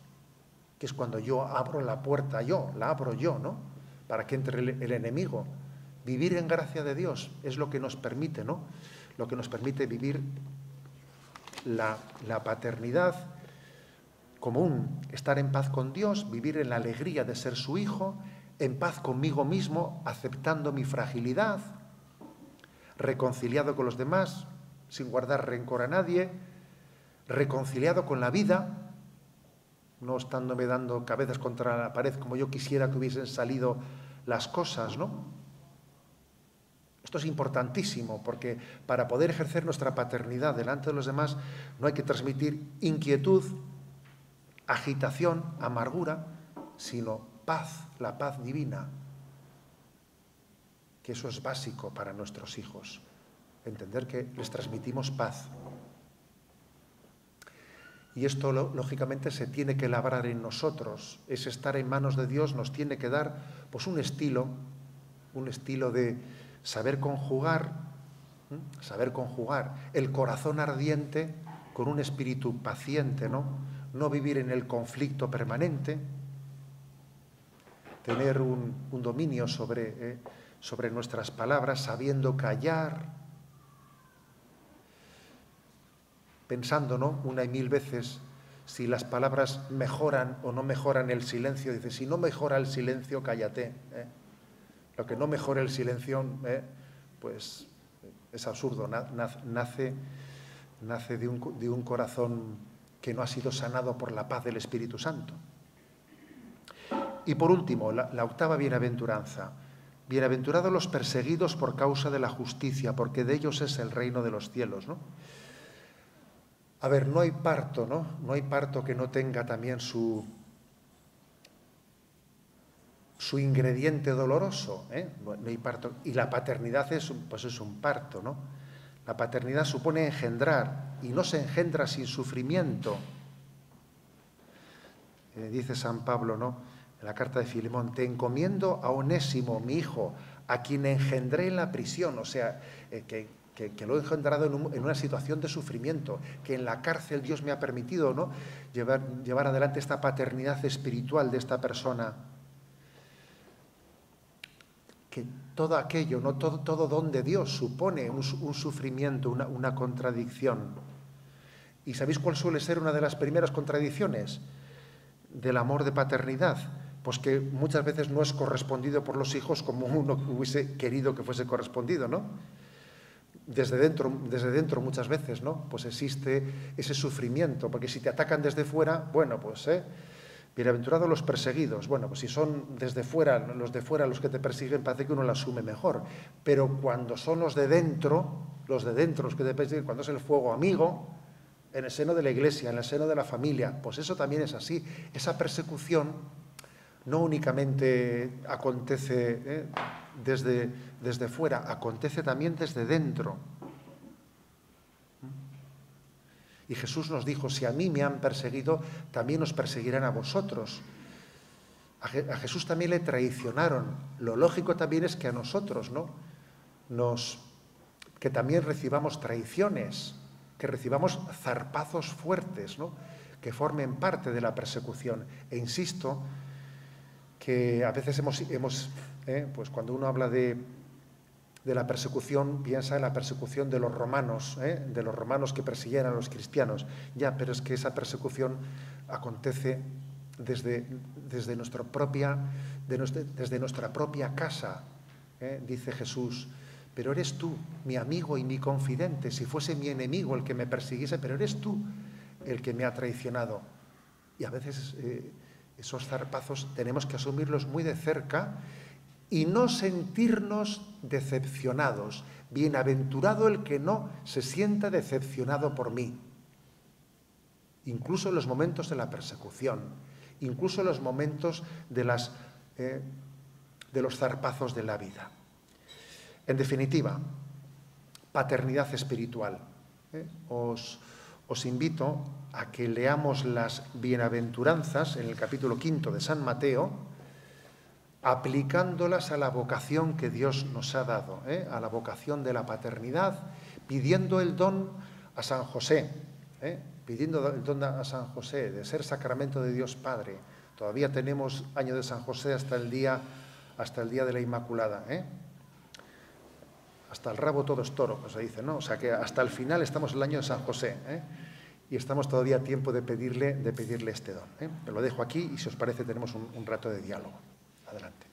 que es cuando yo abro la puerta yo, la abro yo, ¿no? Para que entre el, enemigo. Vivir en gracia de Dios es lo que nos permite, ¿no? Lo que nos permite vivir la paternidad común, estar en paz con Dios, vivir en la alegría de ser su hijo, en paz conmigo mismo, aceptando mi fragilidad, reconciliado con los demás, sin guardar rencor a nadie, reconciliado con la vida, no estándome dando cabezas contra la pared como yo quisiera que hubiesen salido las cosas, ¿no? Esto es importantísimo porque para poder ejercer nuestra paternidad delante de los demás no hay que transmitir inquietud, agitación, amargura, sino paz, la paz divina, que eso es básico para nuestros hijos, entender que les transmitimos paz. Y esto lógicamente se tiene que labrar en nosotros. Ese estar en manos de Dios nos tiene que dar pues un estilo, un estilo de saber conjugar, saber conjugar el corazón ardiente con un espíritu paciente, ¿no? No vivir en el conflicto permanente, tener un, dominio sobre, eh, sobre nuestras palabras, sabiendo callar, pensando, ¿no? Una y mil veces si las palabras mejoran o no mejoran el silencio. Dice, si no mejora el silencio, cállate. ¿eh? Lo que no mejora el silencio, ¿eh? pues es absurdo. Nace, nace de, un, de un corazón que no ha sido sanado por la paz del Espíritu Santo. Y por último, la, octava bienaventuranza. Bienaventurados los perseguidos por causa de la justicia, porque de ellos es el reino de los cielos. ¿no? A ver, no hay parto, ¿no? No hay parto que no tenga también su, su ingrediente doloroso. ¿eh? No, hay parto. Y la paternidad es, pues es un parto, ¿no? La paternidad supone engendrar y no se engendra sin sufrimiento. Eh, dice San Pablo, ¿no? La carta de Filemón, te encomiendo a Onésimo, mi hijo, a quien engendré en la prisión, o sea, eh, que, lo he engendrado en, una situación de sufrimiento, que en la cárcel Dios me ha permitido ¿no? llevar, llevar adelante esta paternidad espiritual de esta persona. Que todo aquello, ¿no? todo, todo don de Dios supone un, sufrimiento, una, una contradicción. ¿Y sabéis cuál suele ser una de las primeras contradicciones? Del amor de paternidad pues que muchas veces no es correspondido por los hijos como uno hubiese querido que fuese correspondido, ¿no? Desde dentro, desde dentro muchas veces, ¿no? Pues existe ese sufrimiento, porque si te atacan desde fuera, bueno, pues, ¿eh? Bienaventurados los perseguidos. Bueno, pues si son desde fuera, los de fuera los que te persiguen, parece que uno lo asume mejor. Pero cuando son los de dentro, los de dentro los que te persiguen, cuando es el fuego amigo, en el seno de la iglesia, en el seno de la familia, pues eso también es así. Esa persecución no únicamente acontece ¿eh? desde, desde fuera, acontece también desde dentro. Y Jesús nos dijo, si a mí me han perseguido, también os perseguirán a vosotros. A, Jesús también le traicionaron. Lo lógico también es que a nosotros, ¿no? Nos, que también recibamos traiciones, que recibamos zarpazos fuertes, ¿no? Que formen parte de la persecución. E insisto, que a veces hemos, hemos eh, pues cuando uno habla de, de, la persecución, piensa en la persecución de los romanos, eh, de los romanos que persiguieran a los cristianos. Ya, pero es que esa persecución acontece desde, desde, nuestra, propia, desde nuestra propia casa, eh, dice Jesús. Pero eres tú, mi amigo y mi confidente. Si fuese mi enemigo el que me persiguiese, pero eres tú el que me ha traicionado. Y a veces esos zarpazos tenemos que asumirlos muy de cerca y no sentirnos decepcionados. Bienaventurado el que no se sienta decepcionado por mí. Incluso en los momentos de la persecución, incluso en los momentos de, las, eh, de los zarpazos de la vida. En definitiva, paternidad espiritual. ¿eh? Os, os invito a que leamos las bienaventuranzas en el capítulo quinto de San Mateo, aplicándolas a la vocación que Dios nos ha dado, ¿eh? a la vocación de la paternidad, pidiendo el don a San José, ¿eh? pidiendo el don a San José de ser sacramento de Dios Padre. Todavía tenemos año de San José hasta el día, hasta el día de la Inmaculada. ¿eh? Hasta el rabo todo es toro, se dice, ¿no? O sea que hasta el final estamos el año de San José. ¿eh? Y estamos todavía a tiempo de pedirle, de pedirle este don. ¿eh? lo dejo aquí y si os parece tenemos un rato de diálogo. Adelante.